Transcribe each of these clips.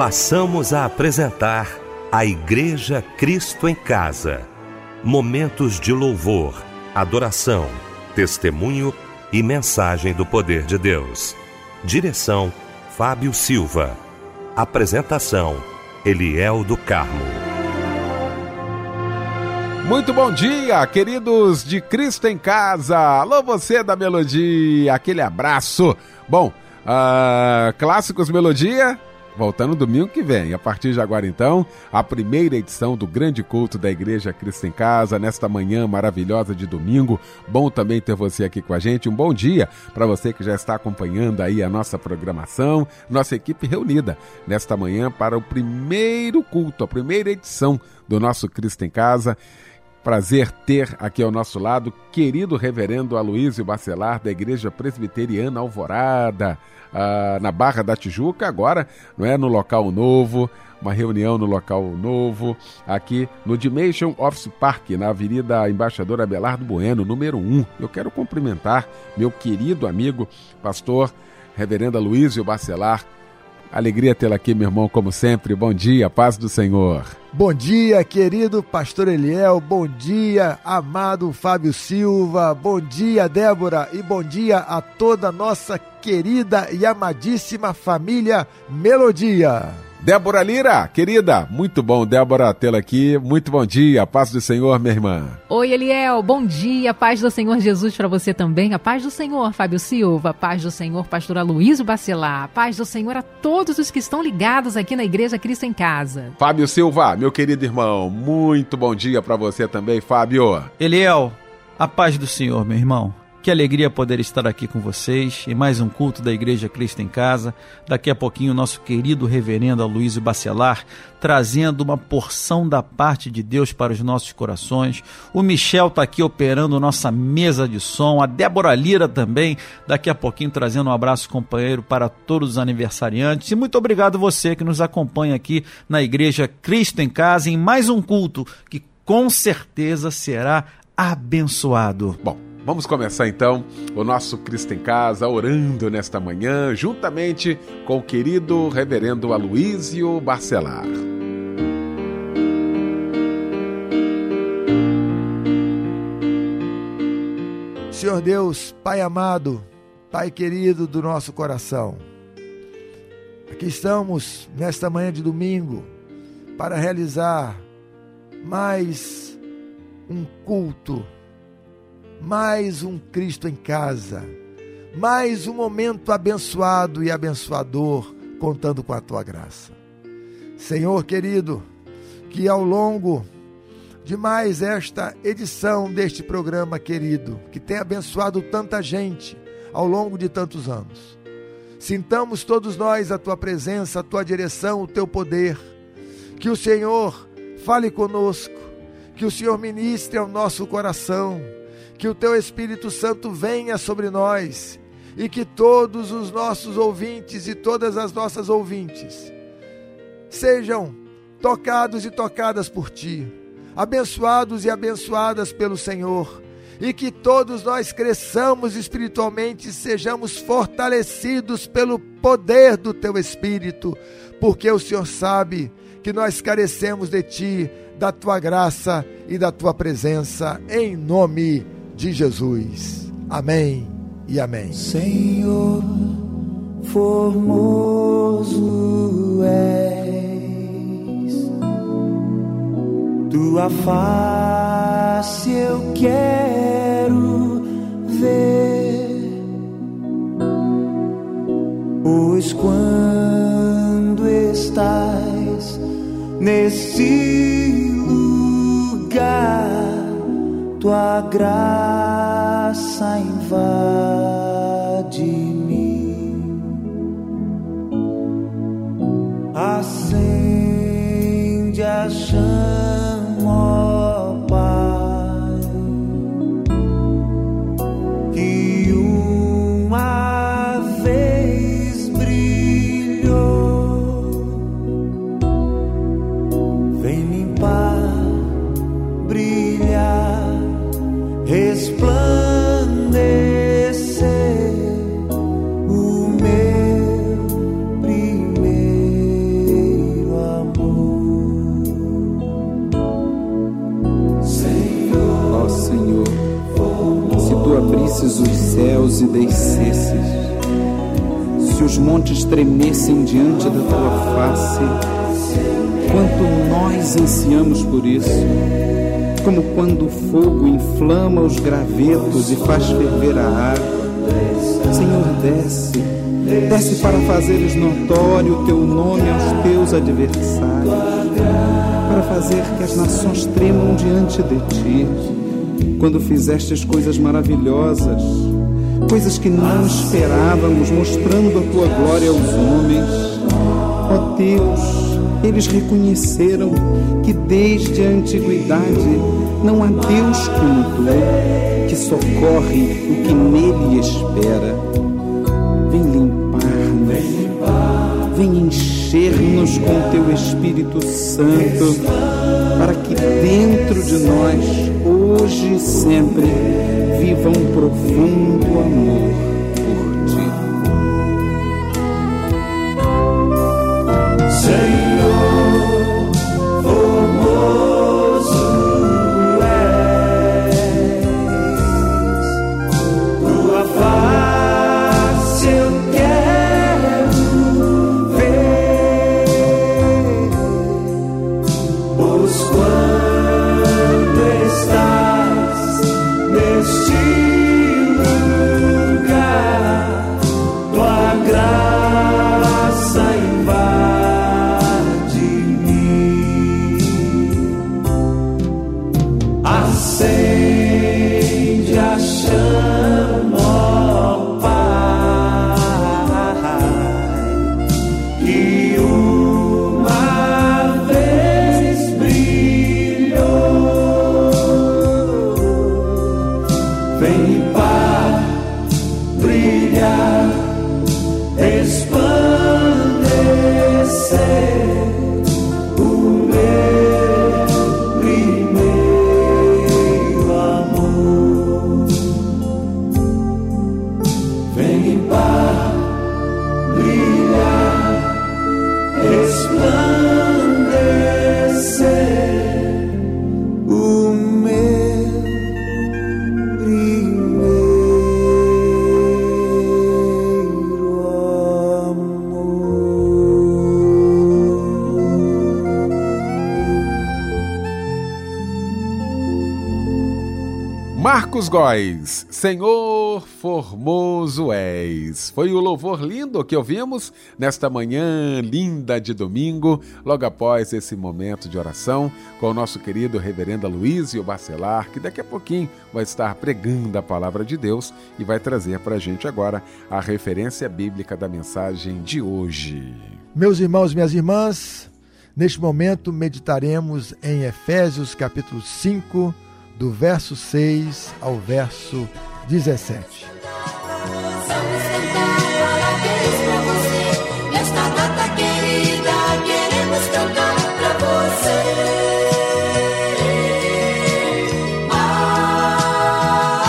passamos a apresentar a Igreja Cristo em Casa. Momentos de louvor, adoração, testemunho e mensagem do poder de Deus. Direção: Fábio Silva. Apresentação: Eliel do Carmo. Muito bom dia, queridos de Cristo em Casa. Alô, você da Melodia, aquele abraço. Bom, uh, clássicos Melodia voltando domingo que vem. A partir de agora, então, a primeira edição do grande culto da Igreja Cristo em Casa, nesta manhã maravilhosa de domingo. Bom também ter você aqui com a gente. Um bom dia para você que já está acompanhando aí a nossa programação, nossa equipe reunida nesta manhã para o primeiro culto, a primeira edição do nosso Cristo em Casa. Prazer ter aqui ao nosso lado querido reverendo Aloísio Bacelar, da Igreja Presbiteriana Alvorada ah, na Barra da Tijuca, agora não é no local novo, uma reunião no local novo, aqui no Dimension Office Park, na Avenida Embaixador Abelardo Bueno, número 1. Eu quero cumprimentar meu querido amigo, pastor Reverenda Luísio Bacelar, Alegria tê-la aqui, meu irmão, como sempre. Bom dia, paz do Senhor. Bom dia, querido pastor Eliel. Bom dia, amado Fábio Silva. Bom dia, Débora. E bom dia a toda nossa querida e amadíssima família Melodia. Débora Lira, querida, muito bom, Débora, tê-la aqui. Muito bom dia, paz do Senhor, minha irmã. Oi, Eliel, bom dia, paz do Senhor Jesus para você também. A paz do Senhor, Fábio Silva, a paz do Senhor, pastor Aloysio Bacelar, a paz do Senhor a todos os que estão ligados aqui na Igreja Cristo em Casa. Fábio Silva, meu querido irmão, muito bom dia para você também, Fábio. Eliel, a paz do Senhor, meu irmão. Que alegria poder estar aqui com vocês em mais um culto da Igreja Cristo em Casa. Daqui a pouquinho, nosso querido reverendo Aloysio Bacelar trazendo uma porção da parte de Deus para os nossos corações. O Michel está aqui operando nossa mesa de som. A Débora Lira também, daqui a pouquinho, trazendo um abraço companheiro para todos os aniversariantes. E muito obrigado você que nos acompanha aqui na Igreja Cristo em Casa em mais um culto que com certeza será abençoado. Bom. Vamos começar então o nosso Cristo em Casa orando nesta manhã, juntamente com o querido reverendo Aloísio Barcelar. Senhor Deus, Pai amado, Pai querido do nosso coração, aqui estamos nesta manhã de domingo para realizar mais um culto mais um Cristo em casa, mais um momento abençoado e abençoador, contando com a tua graça. Senhor querido, que ao longo de mais esta edição deste programa querido, que tem abençoado tanta gente ao longo de tantos anos, sintamos todos nós a tua presença, a tua direção, o teu poder, que o Senhor fale conosco, que o Senhor ministre ao nosso coração que o teu Espírito Santo venha sobre nós e que todos os nossos ouvintes e todas as nossas ouvintes sejam tocados e tocadas por ti, abençoados e abençoadas pelo Senhor, e que todos nós cresçamos espiritualmente e sejamos fortalecidos pelo poder do teu Espírito, porque o Senhor sabe que nós carecemos de ti, da tua graça e da tua presença, em nome de de Jesus. Amém e amém. Senhor, formoso és, tua face eu quero ver, pois quando estás nesse lugar tua graça invade mim, acende a chama. Descesses, se os montes tremessem diante da tua face, quanto nós ansiamos por isso, como quando o fogo inflama os gravetos e faz ferver a água. Senhor, desce, desce para fazeres notório o teu nome aos teus adversários, para fazer que as nações tremam diante de ti. Quando fizestes coisas maravilhosas, coisas que não esperávamos, mostrando a tua glória aos homens. Ó Deus, eles reconheceram que desde a antiguidade não há Deus como tu, que socorre o que nele espera. Vem limpar-nos, vem encher-nos com teu Espírito Santo, para que dentro de nós hoje e sempre. Viva um profundo amor brilhar, resplandecer Góes, Senhor formoso és. Foi o louvor lindo que ouvimos nesta manhã linda de domingo, logo após esse momento de oração com o nosso querido reverendo Luísio Bacelar, que daqui a pouquinho vai estar pregando a palavra de Deus e vai trazer para a gente agora a referência bíblica da mensagem de hoje. Meus irmãos minhas irmãs, neste momento meditaremos em Efésios capítulo 5, do verso 6 ao verso 17. Vamos cantar parabéns pra você. Nesta data querida, queremos cantar pra você. Ah,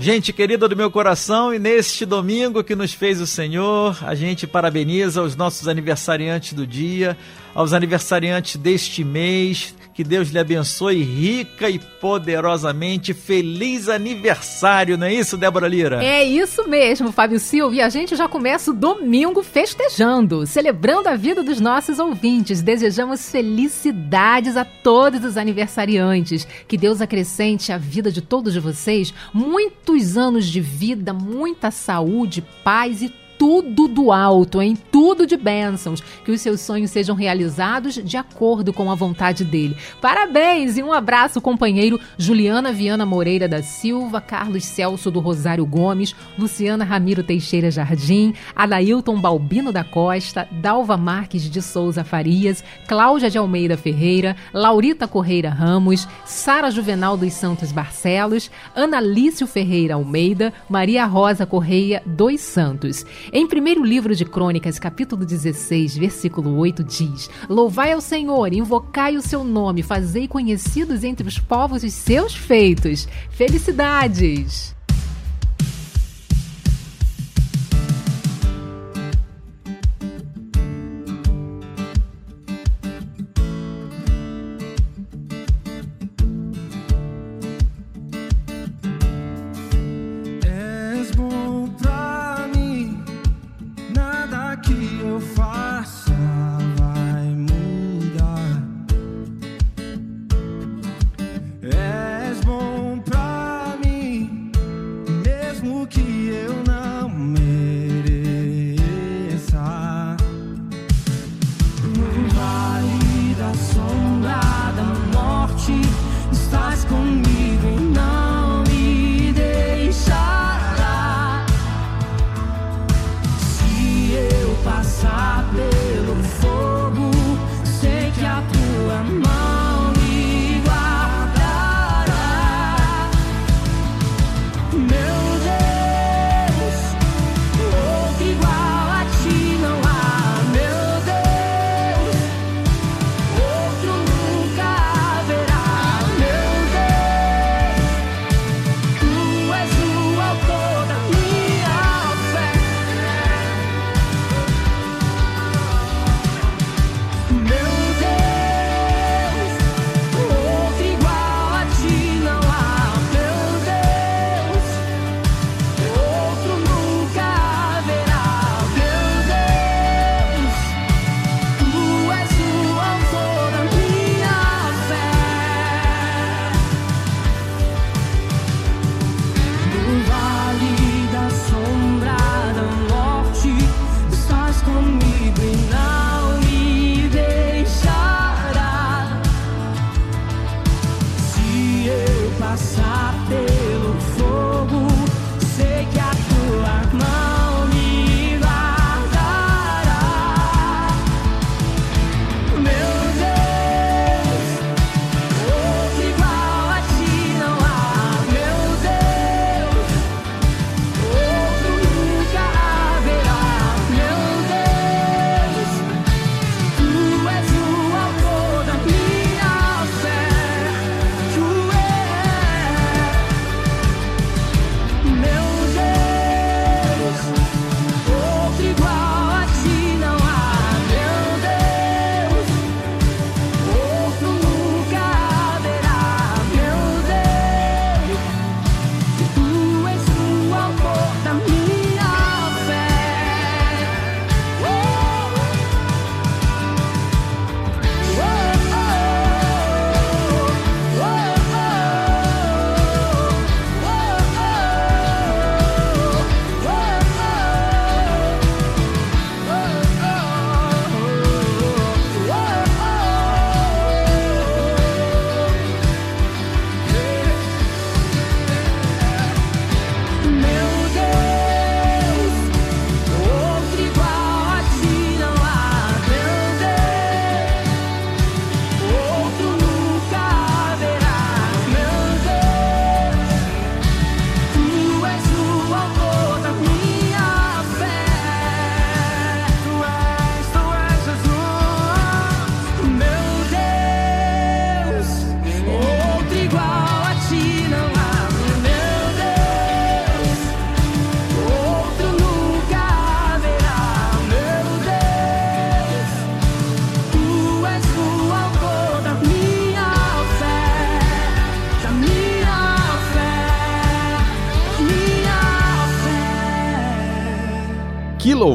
Gente querida do meu coração, e neste domingo que nos fez o Senhor, a gente parabeniza os nossos aniversariantes do dia, aos aniversariantes deste mês. Que Deus lhe abençoe rica e poderosamente. Feliz aniversário, não é isso, Débora Lira? É isso mesmo, Fábio Silva. E a gente já começa o domingo festejando, celebrando a vida dos nossos ouvintes. Desejamos felicidades a todos os aniversariantes. Que Deus acrescente a vida de todos vocês muitos anos de vida, muita saúde, paz e tudo do alto, em tudo de bênçãos, que os seus sonhos sejam realizados de acordo com a vontade dele. Parabéns e um abraço, companheiro Juliana Viana Moreira da Silva, Carlos Celso do Rosário Gomes, Luciana Ramiro Teixeira Jardim, Adailton Balbino da Costa, Dalva Marques de Souza Farias, Cláudia de Almeida Ferreira, Laurita Correira Ramos, Sara Juvenal dos Santos Barcelos, Analício Ferreira Almeida, Maria Rosa Correia dos Santos. Em primeiro livro de Crônicas, capítulo 16, versículo 8, diz: Louvai ao Senhor, invocai o seu nome, fazei conhecidos entre os povos os seus feitos. Felicidades!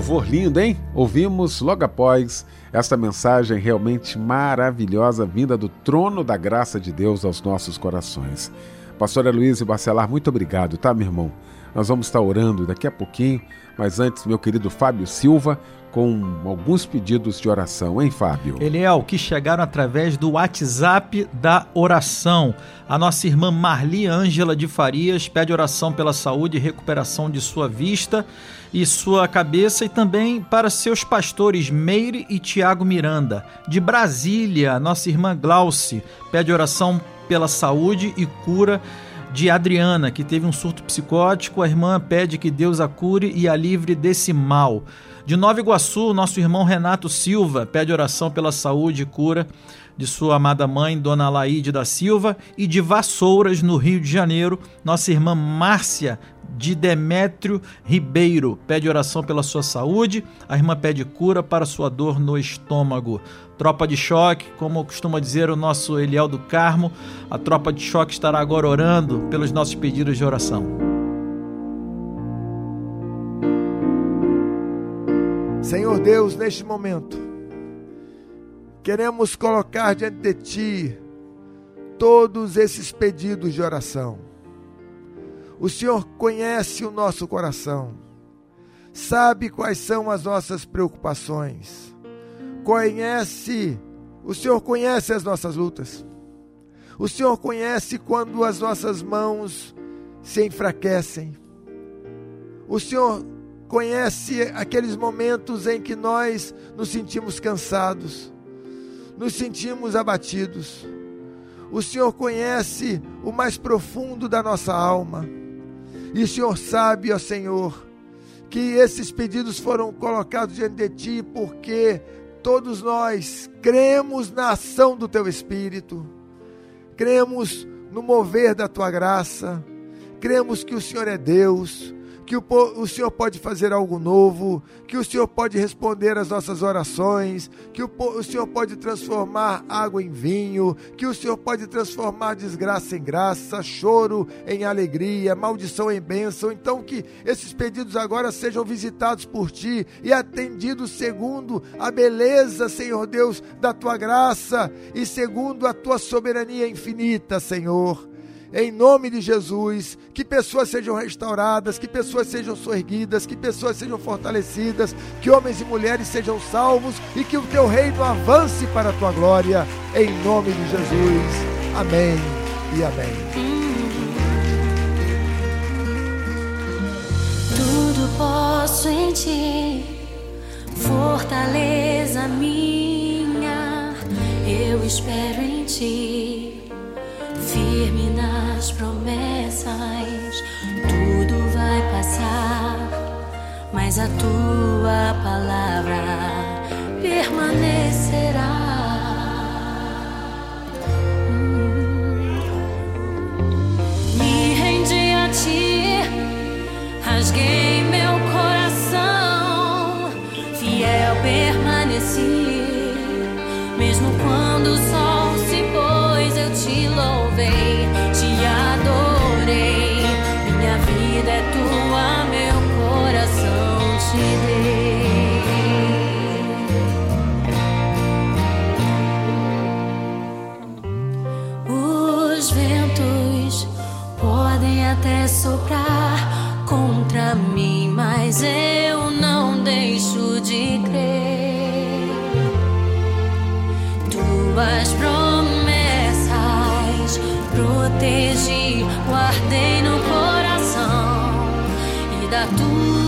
Louvor lindo, hein? Ouvimos logo após esta mensagem realmente maravilhosa vinda do trono da graça de Deus aos nossos corações. Pastora Luiz e Bacelar, muito obrigado, tá, meu irmão? Nós vamos estar orando daqui a pouquinho, mas antes, meu querido Fábio Silva, com alguns pedidos de oração, hein, Fábio? Eliel, que chegaram através do WhatsApp da oração. A nossa irmã Marli Ângela de Farias pede oração pela saúde e recuperação de sua vista e sua cabeça e também para seus pastores Meire e Tiago Miranda. De Brasília, nossa irmã Glauce pede oração pela saúde e cura de Adriana, que teve um surto psicótico. A irmã pede que Deus a cure e a livre desse mal. De Nova Iguaçu, nosso irmão Renato Silva pede oração pela saúde e cura de sua amada mãe, Dona Laide da Silva, e de Vassouras, no Rio de Janeiro, nossa irmã Márcia de Demétrio Ribeiro pede oração pela sua saúde. A irmã pede cura para sua dor no estômago. Tropa de choque, como costuma dizer o nosso Eliel do Carmo, a tropa de choque estará agora orando pelos nossos pedidos de oração. Senhor Deus, neste momento, queremos colocar diante de Ti todos esses pedidos de oração. O Senhor conhece o nosso coração, sabe quais são as nossas preocupações, conhece, o Senhor conhece as nossas lutas, o Senhor conhece quando as nossas mãos se enfraquecem, o Senhor conhece aqueles momentos em que nós nos sentimos cansados, nos sentimos abatidos. O Senhor conhece o mais profundo da nossa alma. E o Senhor sabe, ó Senhor, que esses pedidos foram colocados diante de Ti porque todos nós cremos na ação do Teu Espírito, cremos no mover da Tua graça, cremos que o Senhor é Deus, que o, o Senhor pode fazer algo novo, que o Senhor pode responder às nossas orações, que o, o Senhor pode transformar água em vinho, que o Senhor pode transformar desgraça em graça, choro em alegria, maldição em bênção. Então, que esses pedidos agora sejam visitados por Ti e atendidos segundo a beleza, Senhor Deus, da Tua graça e segundo a Tua soberania infinita, Senhor em nome de Jesus, que pessoas sejam restauradas, que pessoas sejam sorguidas, que pessoas sejam fortalecidas, que homens e mulheres sejam salvos e que o teu reino avance para a tua glória, em nome de Jesus. Amém e amém. Tudo posso em ti, fortaleza minha, eu espero em ti firme nas promessas. Tudo vai passar, mas a tua palavra permanecerá. Hum. Me rendi a ti, rasguei meu coração, fiel permaneci, até soprar contra mim, mas eu não deixo de crer. Tuas promessas protegi, guardei no coração e da tua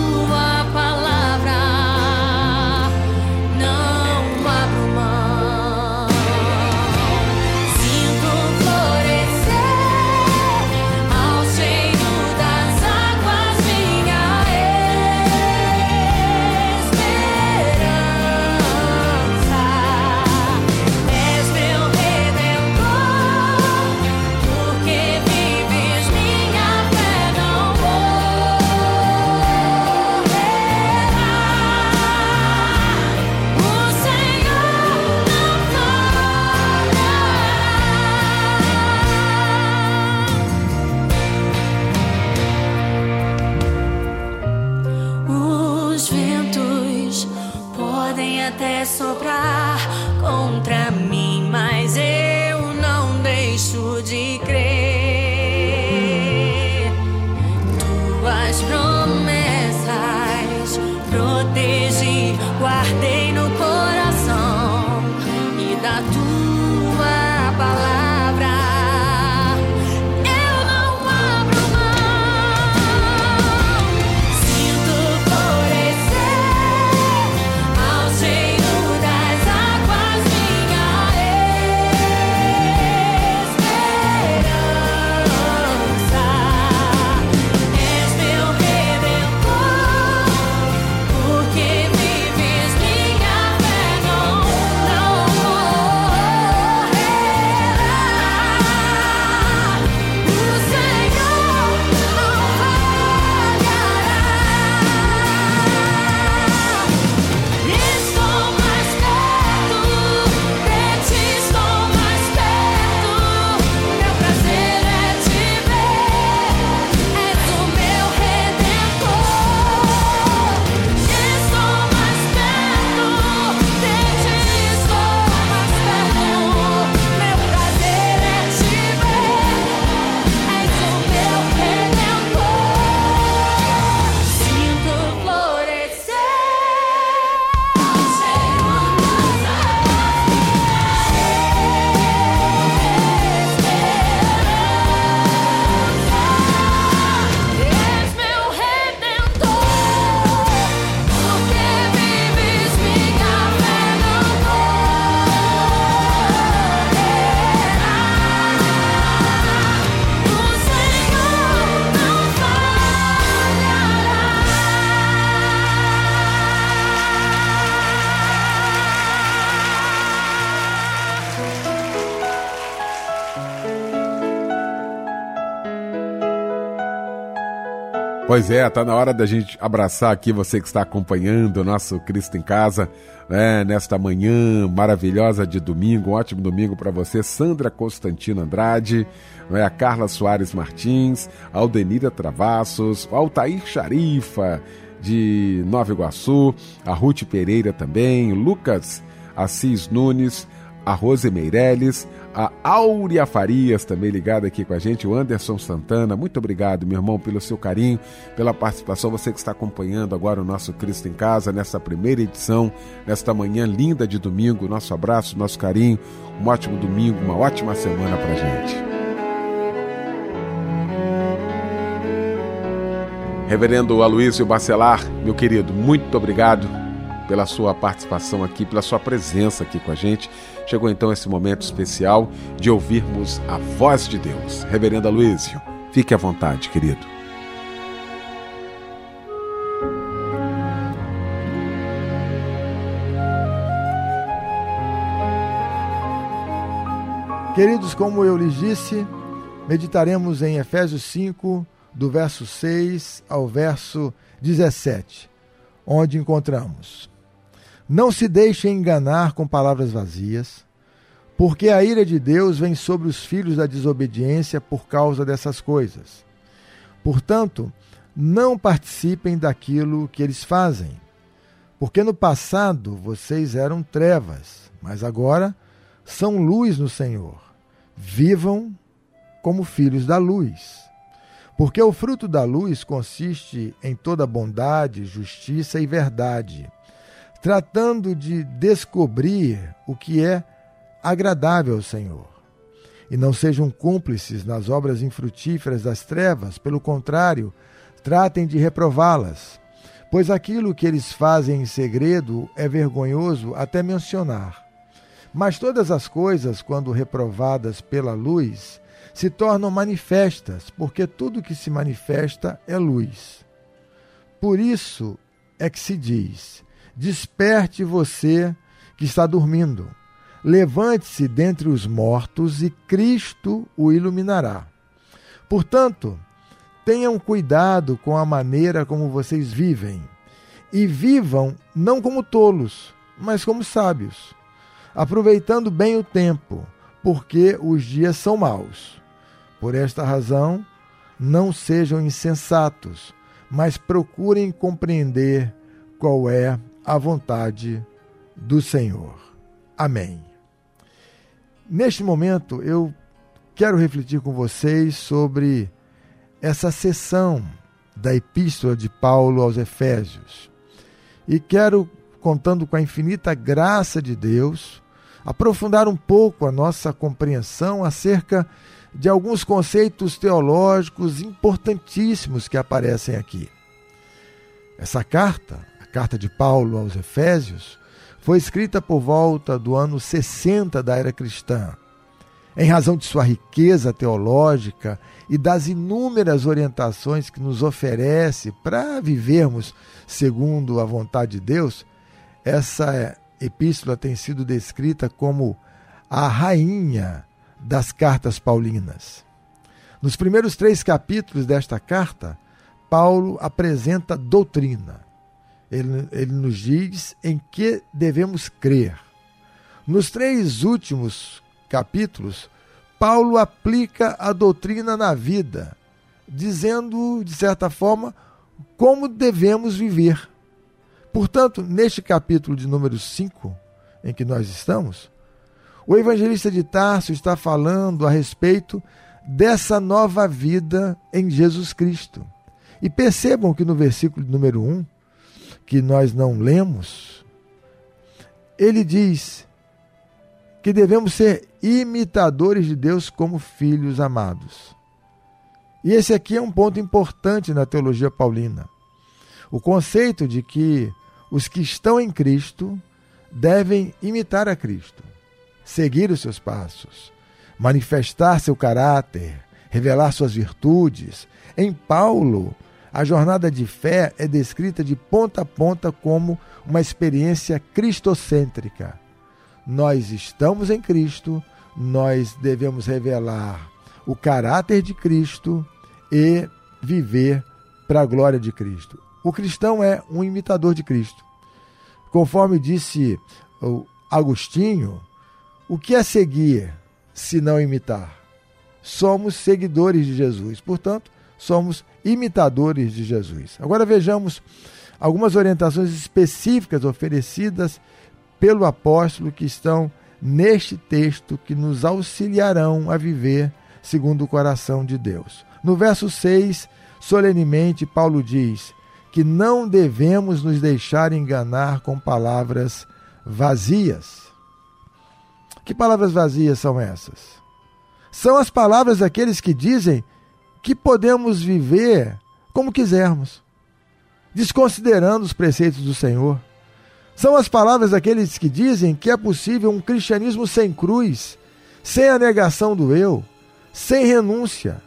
Pois é, tá na hora da gente abraçar aqui você que está acompanhando o nosso Cristo em Casa, né, nesta manhã maravilhosa de domingo, um ótimo domingo para você, Sandra Constantino Andrade, né, a Carla Soares Martins, Aldenira Travassos, Altair Charifa, de Nova Iguaçu, a Ruth Pereira também, Lucas Assis Nunes, a Rose Meirelles, a Áurea Farias também ligada aqui com a gente, o Anderson Santana. Muito obrigado, meu irmão, pelo seu carinho, pela participação. Você que está acompanhando agora o nosso Cristo em Casa, nessa primeira edição, nesta manhã linda de domingo. Nosso abraço, nosso carinho. Um ótimo domingo, uma ótima semana pra gente. Reverendo Aloysio Bacelar, meu querido, muito obrigado pela sua participação aqui, pela sua presença aqui com a gente. Chegou então esse momento especial de ouvirmos a voz de Deus. Reverendo Aloysio, fique à vontade, querido. Queridos, como eu lhes disse, meditaremos em Efésios 5, do verso 6 ao verso 17, onde encontramos: Não se deixem enganar com palavras vazias, porque a ira de Deus vem sobre os filhos da desobediência por causa dessas coisas. Portanto, não participem daquilo que eles fazem, porque no passado vocês eram trevas, mas agora são luz no Senhor. Vivam como filhos da luz. Porque o fruto da luz consiste em toda bondade, justiça e verdade, tratando de descobrir o que é agradável ao Senhor. E não sejam cúmplices nas obras infrutíferas das trevas, pelo contrário, tratem de reprová-las. Pois aquilo que eles fazem em segredo é vergonhoso até mencionar. Mas todas as coisas, quando reprovadas pela luz, se tornam manifestas, porque tudo que se manifesta é luz. Por isso é que se diz: Desperte você que está dormindo, levante-se dentre os mortos e Cristo o iluminará. Portanto, tenham cuidado com a maneira como vocês vivem, e vivam não como tolos, mas como sábios, aproveitando bem o tempo, porque os dias são maus. Por esta razão, não sejam insensatos, mas procurem compreender qual é a vontade do Senhor. Amém. Neste momento, eu quero refletir com vocês sobre essa sessão da Epístola de Paulo aos Efésios. E quero, contando com a infinita graça de Deus, aprofundar um pouco a nossa compreensão acerca de alguns conceitos teológicos importantíssimos que aparecem aqui. Essa carta, carta de Paulo aos Efésios, foi escrita por volta do ano 60 da era cristã. Em razão de sua riqueza teológica e das inúmeras orientações que nos oferece para vivermos segundo a vontade de Deus, essa epístola tem sido descrita como a rainha das cartas paulinas. Nos primeiros três capítulos desta carta, Paulo apresenta doutrina. Ele, ele nos diz em que devemos crer. Nos três últimos capítulos, Paulo aplica a doutrina na vida, dizendo, de certa forma, como devemos viver. Portanto, neste capítulo de número 5, em que nós estamos, o evangelista de Tarso está falando a respeito dessa nova vida em Jesus Cristo. E percebam que no versículo número 1, que nós não lemos, ele diz que devemos ser imitadores de Deus como filhos amados. E esse aqui é um ponto importante na teologia paulina. O conceito de que os que estão em Cristo devem imitar a Cristo, seguir os seus passos, manifestar seu caráter, revelar suas virtudes. Em Paulo, a jornada de fé é descrita de ponta a ponta como uma experiência cristocêntrica. Nós estamos em Cristo, nós devemos revelar o caráter de Cristo e viver para a glória de Cristo. O cristão é um imitador de Cristo. Conforme disse Agostinho, o que é seguir se não imitar? Somos seguidores de Jesus, portanto, somos imitadores de Jesus. Agora vejamos algumas orientações específicas oferecidas pelo apóstolo que estão neste texto que nos auxiliarão a viver segundo o coração de Deus. No verso 6, solenemente, Paulo diz que não devemos nos deixar enganar com palavras vazias. Que palavras vazias são essas? São as palavras daqueles que dizem que podemos viver como quisermos, desconsiderando os preceitos do Senhor. São as palavras daqueles que dizem que é possível um cristianismo sem cruz, sem a negação do eu, sem renúncia.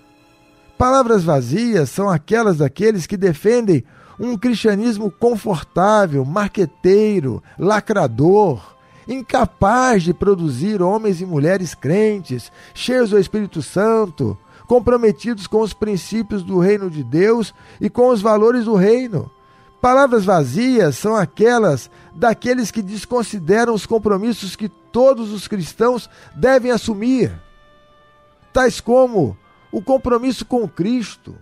Palavras vazias são aquelas daqueles que defendem um cristianismo confortável, marqueteiro, lacrador, incapaz de produzir homens e mulheres crentes, cheios do Espírito Santo, comprometidos com os princípios do reino de Deus e com os valores do reino. Palavras vazias são aquelas daqueles que desconsideram os compromissos que todos os cristãos devem assumir, tais como o compromisso com Cristo,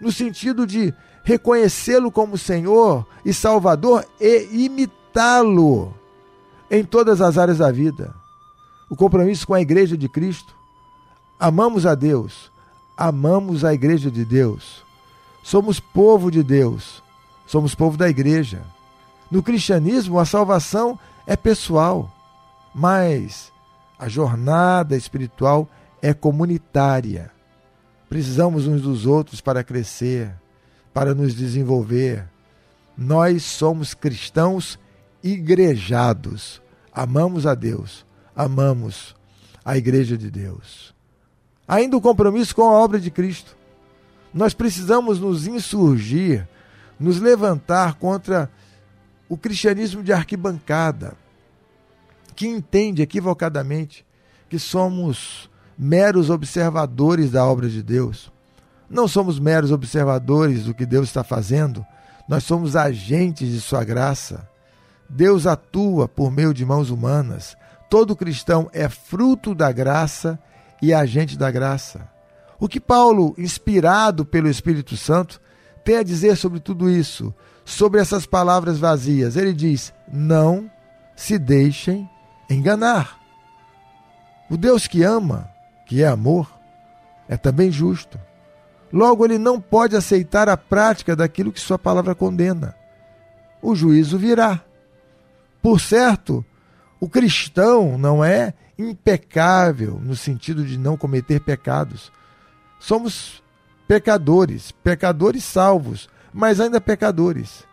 no sentido de reconhecê-lo como Senhor e Salvador e imitá-lo em todas as áreas da vida. O compromisso com a Igreja de Cristo. Amamos a Deus, amamos a Igreja de Deus. Somos povo de Deus, somos povo da Igreja. No cristianismo, a salvação é pessoal, mas a jornada espiritual é comunitária. Precisamos uns dos outros para crescer, para nos desenvolver. Nós somos cristãos igrejados. Amamos a Deus, amamos a Igreja de Deus. Ainda o compromisso com a obra de Cristo. Nós precisamos nos insurgir, nos levantar contra o cristianismo de arquibancada, que entende equivocadamente que somos meros observadores da obra de Deus. Não somos meros observadores do que Deus está fazendo, nós somos agentes de Sua graça. Deus atua por meio de mãos humanas. Todo cristão é fruto da graça e agente da graça. O que Paulo, inspirado pelo Espírito Santo, tem a dizer sobre tudo isso, sobre essas palavras vazias? Ele diz: não se deixem enganar. O Deus que ama, que é amor, é também justo. Logo, ele não pode aceitar a prática daquilo que sua palavra condena. O juízo virá. Por certo, o cristão não é impecável no sentido de não cometer pecados. Somos pecadores, pecadores salvos, mas ainda pecadores.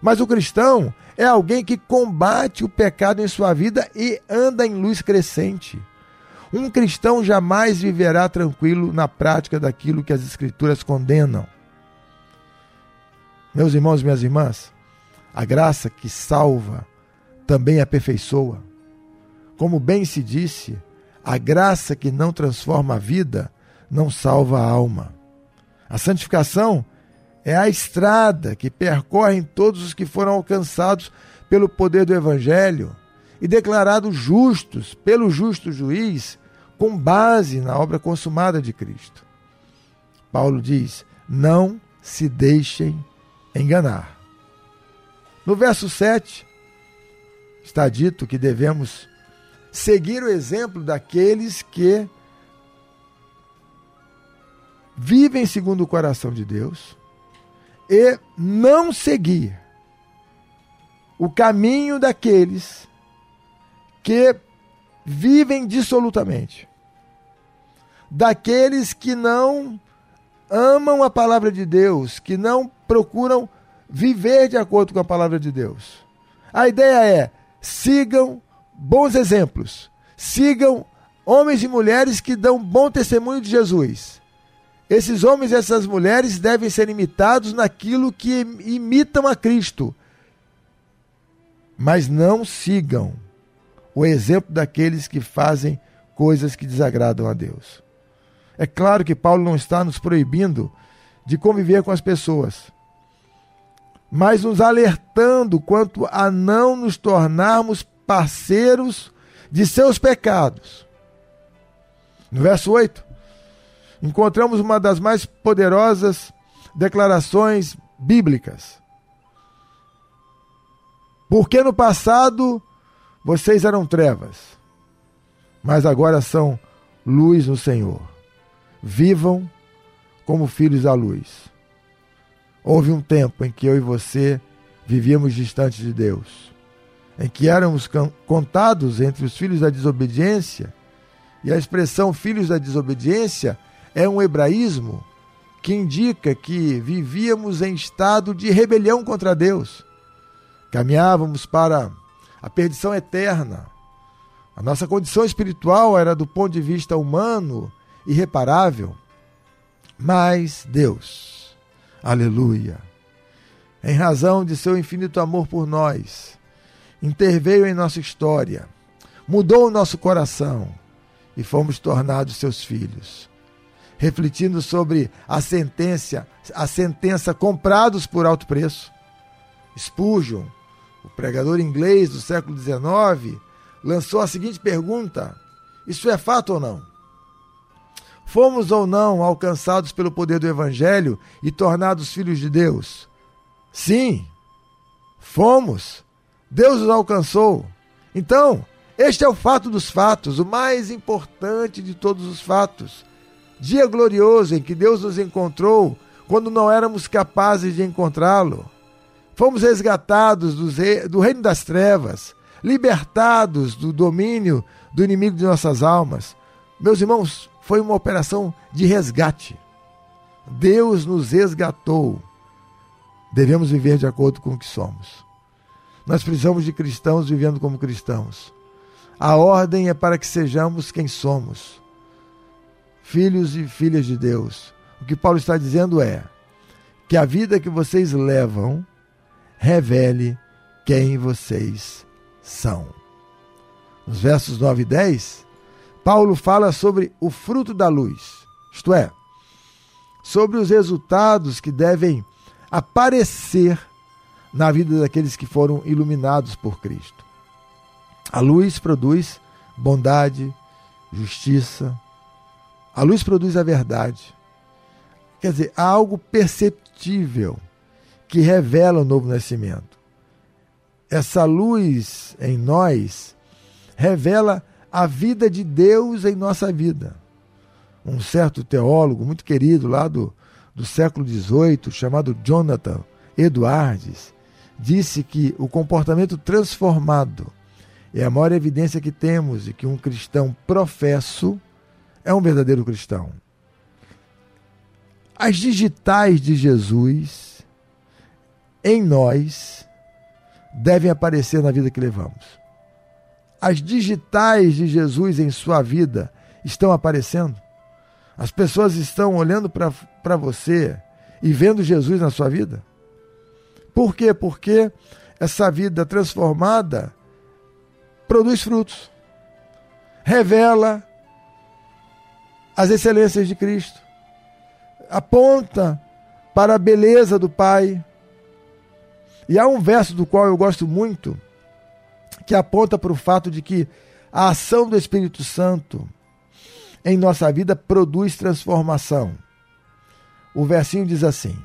Mas o cristão é alguém que combate o pecado em sua vida e anda em luz crescente. Um cristão jamais viverá tranquilo na prática daquilo que as Escrituras condenam. Meus irmãos e minhas irmãs, a graça que salva também aperfeiçoa. Como bem se disse, a graça que não transforma a vida não salva a alma. A santificação é a estrada que percorrem todos os que foram alcançados pelo poder do Evangelho e declarados justos pelo justo juiz com base na obra consumada de Cristo. Paulo diz: não se deixem enganar. No verso 7, está dito que devemos seguir o exemplo daqueles que vivem segundo o coração de Deus e não seguir o caminho daqueles que vivem dissolutamente, daqueles que não amam a palavra de Deus, que não procuram viver de acordo com a palavra de Deus. A ideia é: sigam bons exemplos, sigam homens e mulheres que dão bom testemunho de Jesus. Esses homens e essas mulheres devem ser imitados naquilo que imitam a Cristo. Mas não sigam o exemplo daqueles que fazem coisas que desagradam a Deus. É claro que Paulo não está nos proibindo de conviver com as pessoas, mas nos alertando quanto a não nos tornarmos parceiros de seus pecados. No verso 8, encontramos uma das mais poderosas declarações bíblicas. Porque no passado vocês eram trevas, mas agora são luz no Senhor. Vivam como filhos da luz. Houve um tempo em que eu e você vivíamos distantes de Deus, em que éramos contados entre os filhos da desobediência, e a expressão filhos da desobediência é um hebraísmo que indica que vivíamos em estado de rebelião contra Deus. Caminhávamos para a perdição eterna. A nossa condição espiritual era, do ponto de vista humano, irreparável. Mas Deus, aleluia, em razão de seu infinito amor por nós, interveio em nossa história, mudou o nosso coração e fomos tornados seus filhos. Refletindo sobre a sentença, a sentença comprados por alto preço. Spurgeon, o pregador inglês do século XIX, lançou a seguinte pergunta: Isso é fato ou não? Fomos ou não alcançados pelo poder do Evangelho e tornados filhos de Deus? Sim, fomos. Deus nos alcançou. Então, este é o fato dos fatos, o mais importante de todos os fatos. Dia glorioso em que Deus nos encontrou quando não éramos capazes de encontrá-lo. Fomos resgatados do reino das trevas, libertados do domínio do inimigo de nossas almas. Meus irmãos, foi uma operação de resgate. Deus nos resgatou. Devemos viver de acordo com o que somos. Nós precisamos de cristãos vivendo como cristãos. A ordem é para que sejamos quem somos, filhos e filhas de Deus. O que Paulo está dizendo é que a vida que vocês levam revele quem vocês são. Nos versos 9 e 10, Paulo fala sobre o fruto da luz, isto é, sobre os resultados que devem aparecer na vida daqueles que foram iluminados por Cristo. A luz produz bondade, justiça. A luz produz a verdade. Quer dizer, há algo perceptível que revela o novo nascimento. essa luz em nós revela a vida de Deus em nossa vida. Um certo teólogo muito querido lá do, do século XVIII, chamado Jonathan Edwards, disse que o comportamento transformado é a maior evidência que temos de que um cristão professo é um verdadeiro cristão. As digitais de Jesus em nós devem aparecer na vida que levamos. As digitais de Jesus em sua vida estão aparecendo. As pessoas estão olhando para você e vendo Jesus na sua vida. Por quê? Porque essa vida transformada produz frutos, revela as excelências de Cristo, aponta para a beleza do Pai. E há um verso do qual eu gosto muito, que aponta para o fato de que a ação do Espírito Santo em nossa vida produz transformação. O versinho diz assim: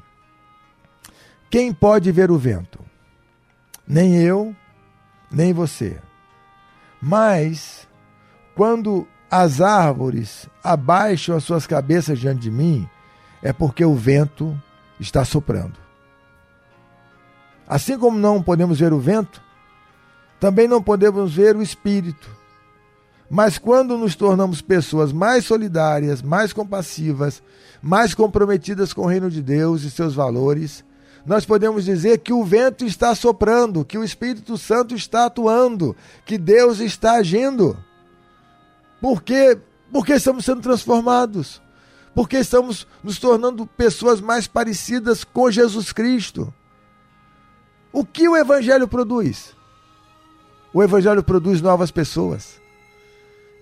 Quem pode ver o vento? Nem eu, nem você. Mas, quando as árvores abaixam as suas cabeças diante de mim, é porque o vento está soprando. Assim como não podemos ver o vento, também não podemos ver o Espírito. Mas quando nos tornamos pessoas mais solidárias, mais compassivas, mais comprometidas com o reino de Deus e seus valores, nós podemos dizer que o vento está soprando, que o Espírito Santo está atuando, que Deus está agindo. Por quê? Porque estamos sendo transformados. Porque estamos nos tornando pessoas mais parecidas com Jesus Cristo. O que o Evangelho produz? O Evangelho produz novas pessoas.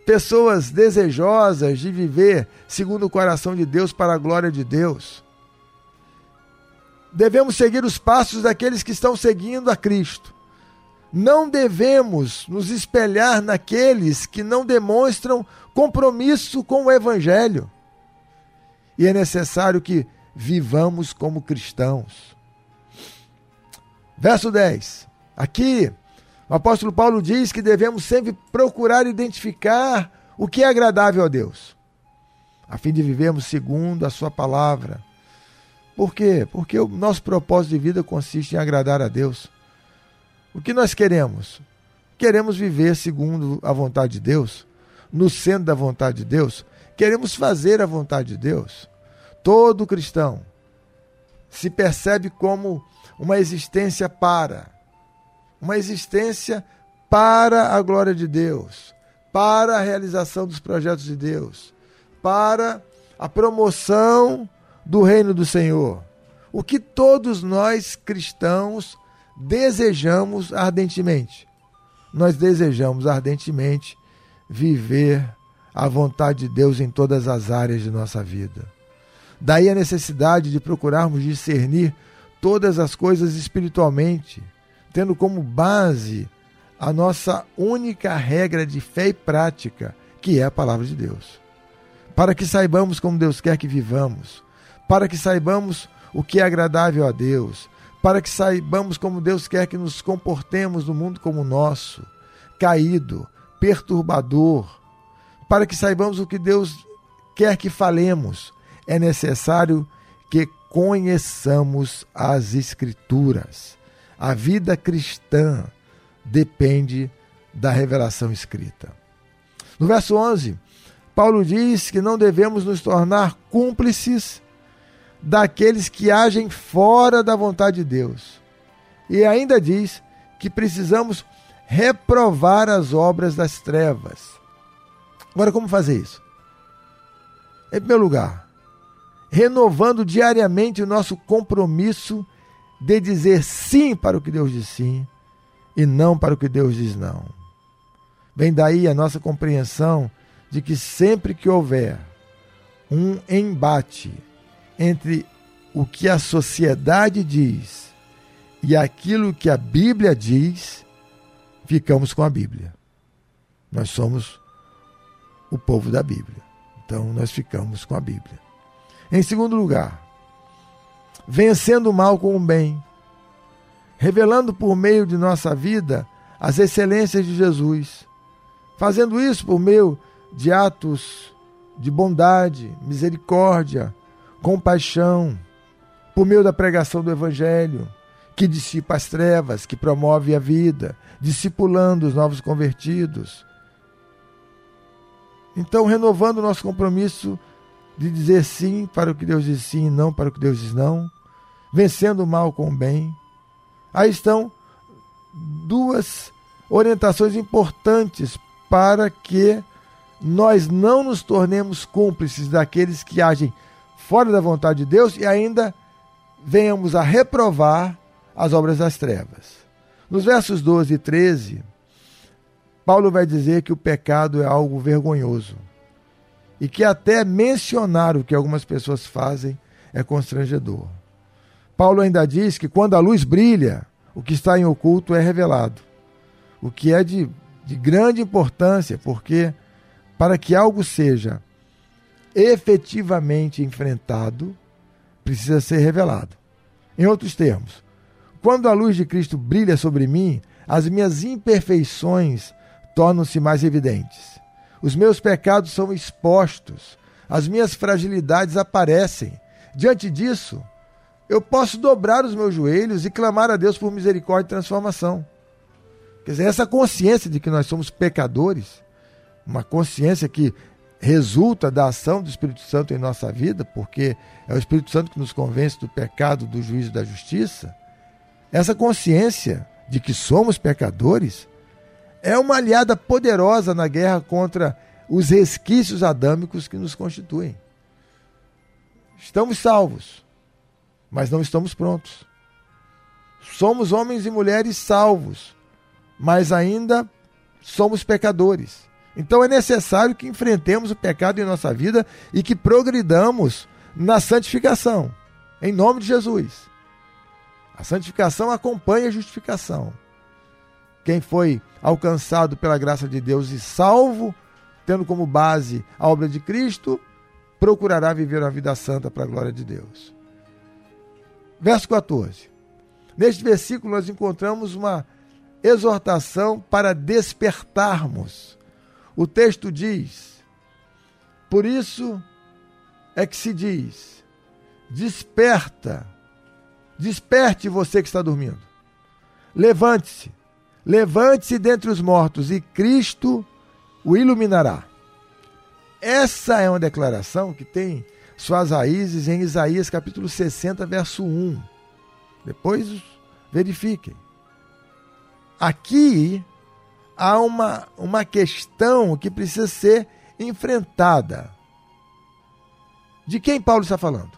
Pessoas desejosas de viver segundo o coração de Deus para a glória de Deus. Devemos seguir os passos daqueles que estão seguindo a Cristo. Não devemos nos espelhar naqueles que não demonstram compromisso com o Evangelho. E é necessário que vivamos como cristãos. Verso 10. Aqui, o apóstolo Paulo diz que devemos sempre procurar identificar o que é agradável a Deus, a fim de vivermos segundo a Sua palavra. Por quê? Porque o nosso propósito de vida consiste em agradar a Deus. O que nós queremos? Queremos viver segundo a vontade de Deus, no centro da vontade de Deus. Queremos fazer a vontade de Deus. Todo cristão se percebe como uma existência para, uma existência para a glória de Deus, para a realização dos projetos de Deus, para a promoção do reino do Senhor. O que todos nós cristãos desejamos ardentemente. Nós desejamos ardentemente viver a vontade de Deus em todas as áreas de nossa vida. Daí a necessidade de procurarmos discernir todas as coisas espiritualmente, tendo como base a nossa única regra de fé e prática, que é a palavra de Deus. Para que saibamos como Deus quer que vivamos, para que saibamos o que é agradável a Deus, para que saibamos como Deus quer que nos comportemos no mundo como o nosso, caído, perturbador, para que saibamos o que Deus quer que falemos, é necessário que conheçamos as Escrituras. A vida cristã depende da revelação escrita. No verso 11, Paulo diz que não devemos nos tornar cúmplices daqueles que agem fora da vontade de Deus. E ainda diz que precisamos reprovar as obras das trevas. Agora, como fazer isso? Em primeiro lugar, renovando diariamente o nosso compromisso de dizer sim para o que Deus diz sim e não para o que Deus diz não. Vem daí a nossa compreensão de que sempre que houver um embate entre o que a sociedade diz e aquilo que a Bíblia diz, ficamos com a Bíblia. Nós somos o povo da Bíblia. Então nós ficamos com a Bíblia. Em segundo lugar, vencendo o mal com o bem. revelando por meio de nossa vida as excelências de Jesus, fazendo isso por meio de atos de bondade, misericórdia, compaixão, por meio da pregação do Evangelho, que dissipa as trevas, que promove a vida, discipulando os novos convertidos. Então, renovando o nosso compromisso de dizer sim para o que Deus diz sim e não para o que Deus diz não, vencendo o mal com o bem. Aí estão duas orientações importantes para que nós não nos tornemos cúmplices daqueles que agem fora da vontade de Deus e ainda venhamos a reprovar as obras das trevas. Nos versos 12 e 13, Paulo vai dizer que o pecado é algo vergonhoso e que até mencionar o que algumas pessoas fazem é constrangedor. Paulo ainda diz que quando a luz brilha, o que está em oculto é revelado, o que é de, de grande importância, porque para que algo seja efetivamente enfrentado, precisa ser revelado. Em outros termos, quando a luz de Cristo brilha sobre mim, as minhas imperfeições tornam-se mais evidentes. Os meus pecados são expostos, as minhas fragilidades aparecem. Diante disso, eu posso dobrar os meus joelhos e clamar a Deus por misericórdia e transformação. Quer dizer, essa consciência de que nós somos pecadores, uma consciência que resulta da ação do Espírito Santo em nossa vida, porque é o Espírito Santo que nos convence do pecado, do juízo e da justiça. Essa consciência de que somos pecadores é uma aliada poderosa na guerra contra os resquícios adâmicos que nos constituem. Estamos salvos, mas não estamos prontos. Somos homens e mulheres salvos, mas ainda somos pecadores. Então é necessário que enfrentemos o pecado em nossa vida e que progridamos na santificação, em nome de Jesus. A santificação acompanha a justificação. Quem foi alcançado pela graça de Deus e salvo, tendo como base a obra de Cristo, procurará viver uma vida santa para a glória de Deus. Verso 14. Neste versículo nós encontramos uma exortação para despertarmos. O texto diz: Por isso é que se diz: Desperta, desperte você que está dormindo. Levante-se, levante-se dentre os mortos e Cristo o iluminará. Essa é uma declaração que tem suas raízes em Isaías capítulo 60, verso 1. Depois verifiquem. Aqui há uma, uma questão que precisa ser enfrentada. De quem Paulo está falando?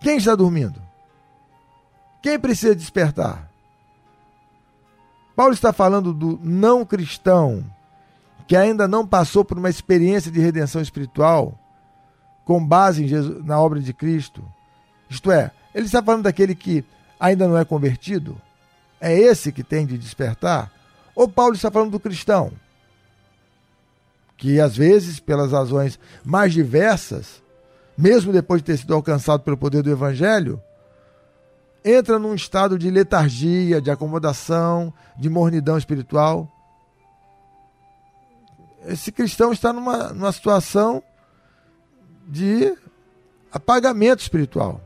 Quem está dormindo? Quem precisa despertar? Paulo está falando do não cristão que ainda não passou por uma experiência de redenção espiritual com base Jesus, na obra de Cristo. Isto é, ele está falando daquele que ainda não é convertido? É esse que tem de despertar? Ou Paulo está falando do cristão? Que às vezes, pelas razões mais diversas, mesmo depois de ter sido alcançado pelo poder do Evangelho, entra num estado de letargia, de acomodação, de mornidão espiritual. Esse cristão está numa, numa situação de apagamento espiritual,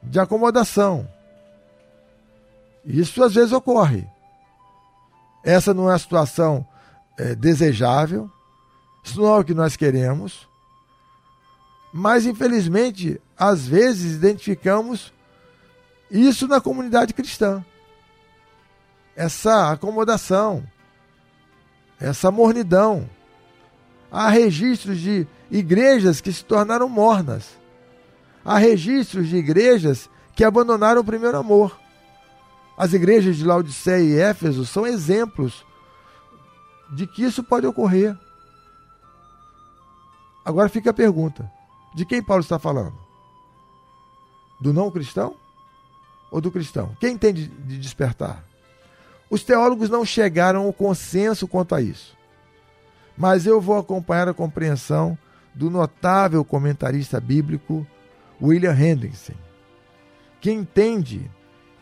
de acomodação. Isso às vezes ocorre. Essa não é a situação é, desejável, isso não é o que nós queremos, mas infelizmente, às vezes identificamos isso na comunidade cristã. Essa acomodação, essa mornidão. Há registros de igrejas que se tornaram mornas. Há registros de igrejas que abandonaram o primeiro amor. As igrejas de Laodiceia e Éfeso são exemplos de que isso pode ocorrer. Agora fica a pergunta: de quem Paulo está falando? Do não cristão ou do cristão? Quem tem de despertar? Os teólogos não chegaram ao consenso quanto a isso. Mas eu vou acompanhar a compreensão do notável comentarista bíblico William Hendrickson, que entende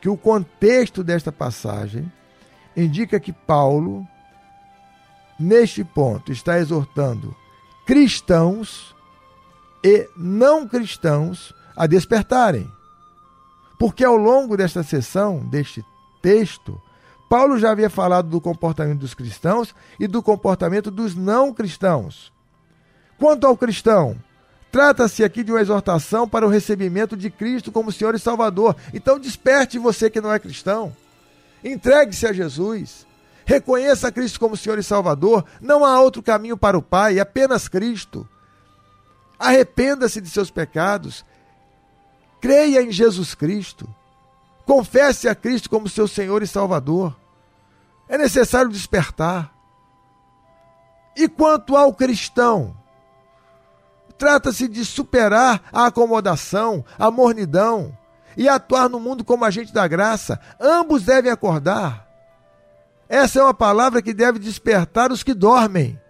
que o contexto desta passagem indica que Paulo, neste ponto, está exortando cristãos e não cristãos a despertarem. Porque ao longo desta sessão, deste texto, Paulo já havia falado do comportamento dos cristãos e do comportamento dos não cristãos. Quanto ao cristão, trata-se aqui de uma exortação para o recebimento de Cristo como Senhor e Salvador. Então desperte você que não é cristão. Entregue-se a Jesus. Reconheça Cristo como Senhor e Salvador. Não há outro caminho para o Pai, apenas Cristo. Arrependa-se de seus pecados. Creia em Jesus Cristo. Confesse a Cristo como seu Senhor e Salvador. É necessário despertar. E quanto ao cristão, trata-se de superar a acomodação, a mornidão e atuar no mundo como agente da graça. Ambos devem acordar. Essa é uma palavra que deve despertar os que dormem,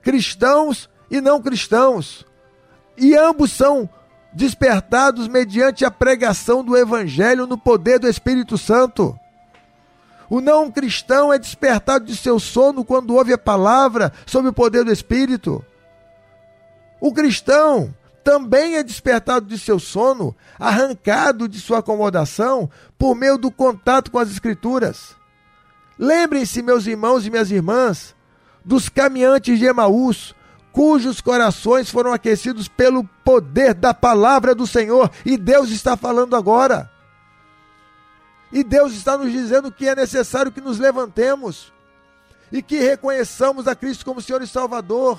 cristãos e não cristãos. E ambos são despertados mediante a pregação do Evangelho no poder do Espírito Santo. O não cristão é despertado de seu sono quando ouve a palavra sob o poder do Espírito. O cristão também é despertado de seu sono, arrancado de sua acomodação, por meio do contato com as Escrituras. Lembrem-se, meus irmãos e minhas irmãs, dos caminhantes de Emaús, cujos corações foram aquecidos pelo poder da palavra do Senhor, e Deus está falando agora. E Deus está nos dizendo que é necessário que nos levantemos e que reconheçamos a Cristo como Senhor e Salvador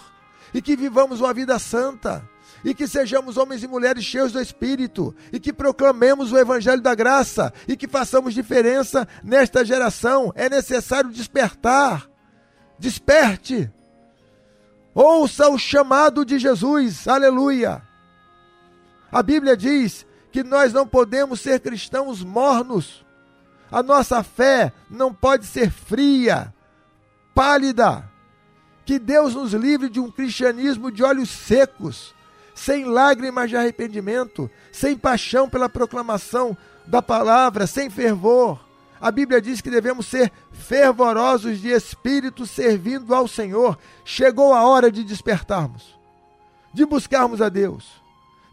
e que vivamos uma vida santa e que sejamos homens e mulheres cheios do Espírito e que proclamemos o Evangelho da Graça e que façamos diferença nesta geração. É necessário despertar. Desperte. Ouça o chamado de Jesus. Aleluia. A Bíblia diz que nós não podemos ser cristãos mornos. A nossa fé não pode ser fria, pálida. Que Deus nos livre de um cristianismo de olhos secos, sem lágrimas de arrependimento, sem paixão pela proclamação da palavra, sem fervor. A Bíblia diz que devemos ser fervorosos de espírito servindo ao Senhor. Chegou a hora de despertarmos, de buscarmos a Deus,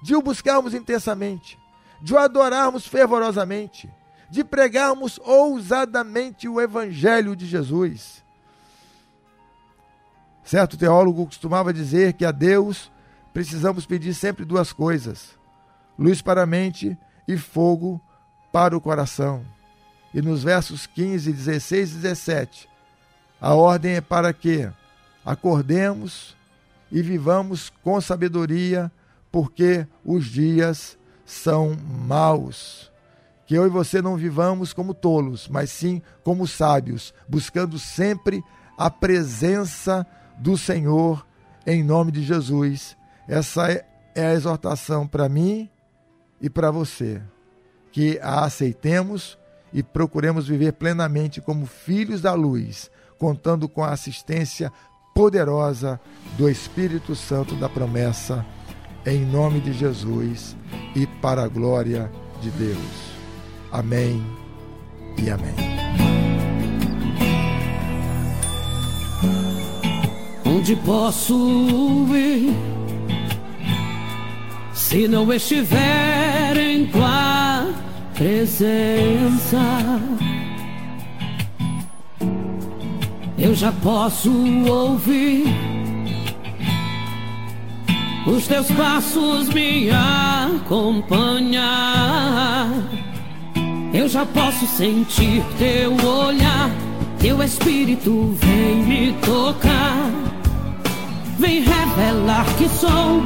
de o buscarmos intensamente, de o adorarmos fervorosamente, de pregarmos ousadamente o Evangelho de Jesus. Certo teólogo costumava dizer que a Deus precisamos pedir sempre duas coisas: luz para a mente e fogo para o coração. E nos versos 15, 16 e 17, a ordem é para que acordemos e vivamos com sabedoria, porque os dias são maus. Que eu e você não vivamos como tolos, mas sim como sábios, buscando sempre a presença do Senhor em nome de Jesus. Essa é a exortação para mim e para você. Que a aceitemos e procuremos viver plenamente como filhos da luz, contando com a assistência poderosa do Espírito Santo da promessa, em nome de Jesus e para a glória de Deus. Amém e amém. Onde posso ir se não estiver em tua presença? Eu já posso ouvir os teus passos me acompanhar. Eu já posso sentir teu olhar, teu espírito vem me tocar. Vem revelar que sou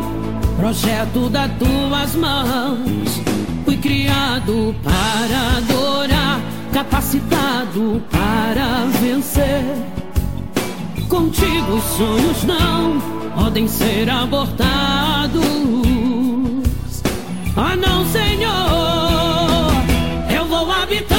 projeto das tuas mãos. Fui criado para adorar, capacitado para vencer. Contigo os sonhos não podem ser abortados. Ah, não, Senhor, eu vou habitar,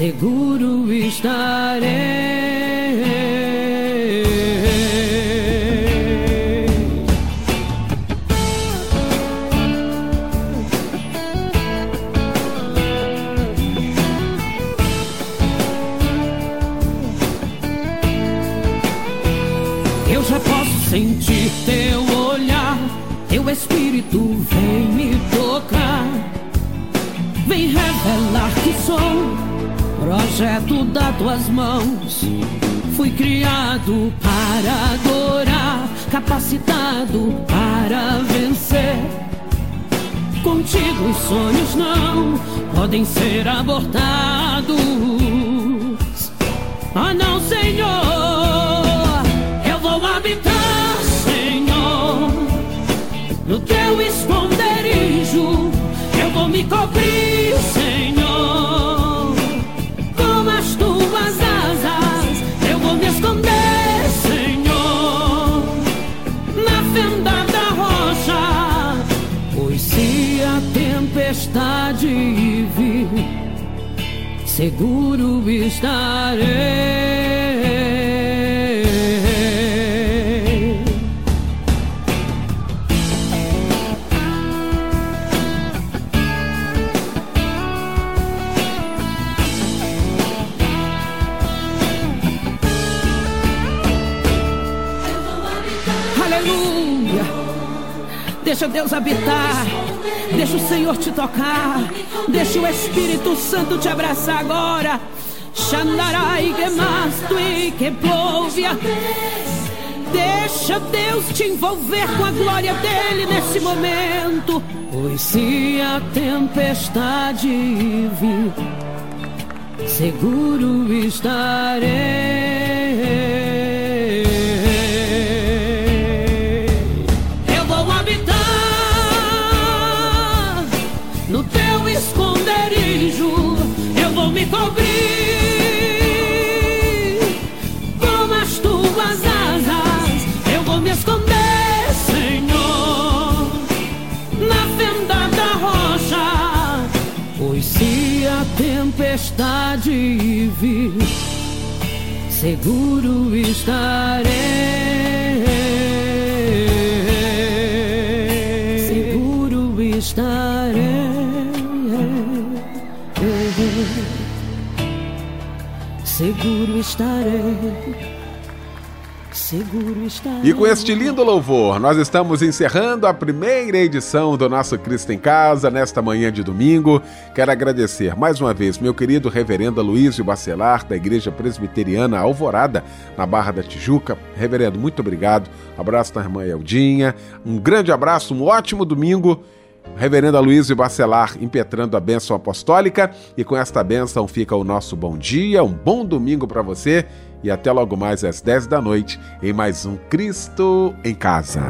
seguro estarei. Seguro estarei. Espírito Santo te abraçar agora. Xandarai gemastui que plovia. Deixa Deus te envolver com a glória dele nesse momento. Pois se a tempestade vir, seguro estarei. Tempestade vir, seguro estarei. Seguro estarei. Seguro estarei. Seguro estarei. E com este lindo louvor, nós estamos encerrando a primeira edição do nosso Cristo em Casa nesta manhã de domingo. Quero agradecer mais uma vez meu querido reverendo Luísio Bacelar, da Igreja Presbiteriana Alvorada, na Barra da Tijuca. Reverendo, muito obrigado. Abraço da irmã Eldinha. Um grande abraço, um ótimo domingo. Reverendo Aloysio Bacelar impetrando a bênção apostólica e com esta bênção fica o nosso bom dia, um bom domingo para você e até logo mais às 10 da noite em mais um Cristo em Casa.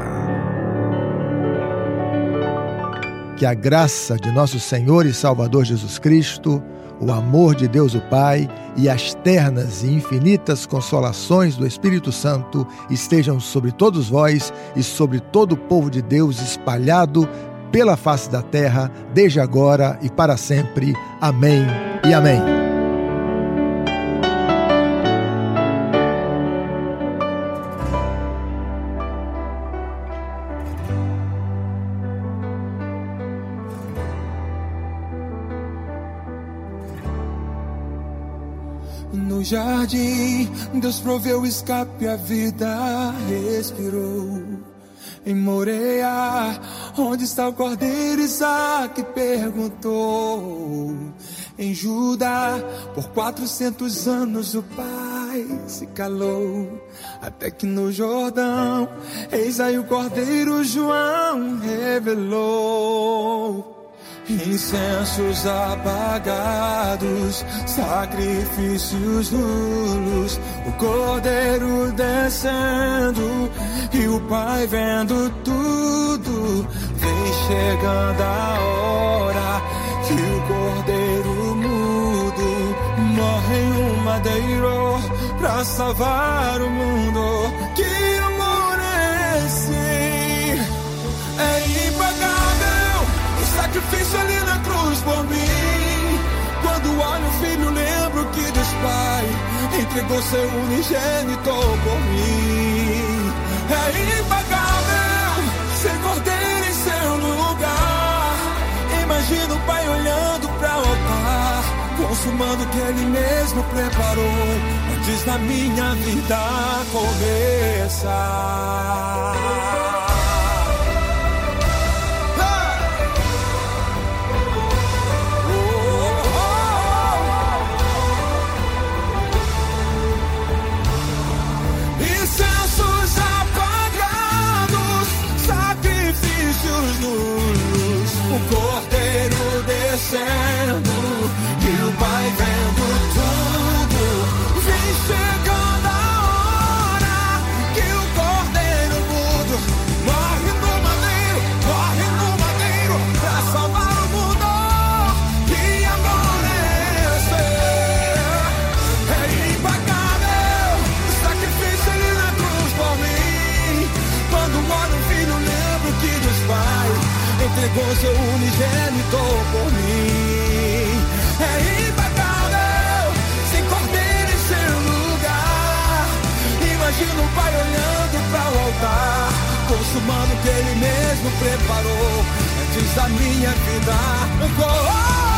Que a graça de nosso Senhor e Salvador Jesus Cristo, o amor de Deus o Pai e as ternas e infinitas consolações do Espírito Santo estejam sobre todos vós e sobre todo o povo de Deus espalhado pela face da terra, desde agora e para sempre. Amém e amém. No jardim, Deus proveu escape, a vida respirou. Em Moreia, onde está o cordeiro Isaac perguntou. Em Judá, por quatrocentos anos o pai se calou. Até que no Jordão, eis aí o cordeiro João revelou. Incensos apagados, sacrifícios nulos, o cordeiro descendo e o pai vendo tudo chegando a hora que o cordeiro mudo morre em um madeiro pra salvar o mundo. Que amor é esse? É impagável o sacrifício ali na cruz por mim. Quando olho o filho, lembro que Deus Pai entregou seu unigênito por mim. É impagável Imagina o pai olhando para o altar, consumando o que ele mesmo preparou, antes da minha vida começar. entregou seu é unigênito por mim. É impagável, sem cordeiro em seu lugar. Imagina o Pai olhando para o altar, consumando o que Ele mesmo preparou antes da minha vida. Oh,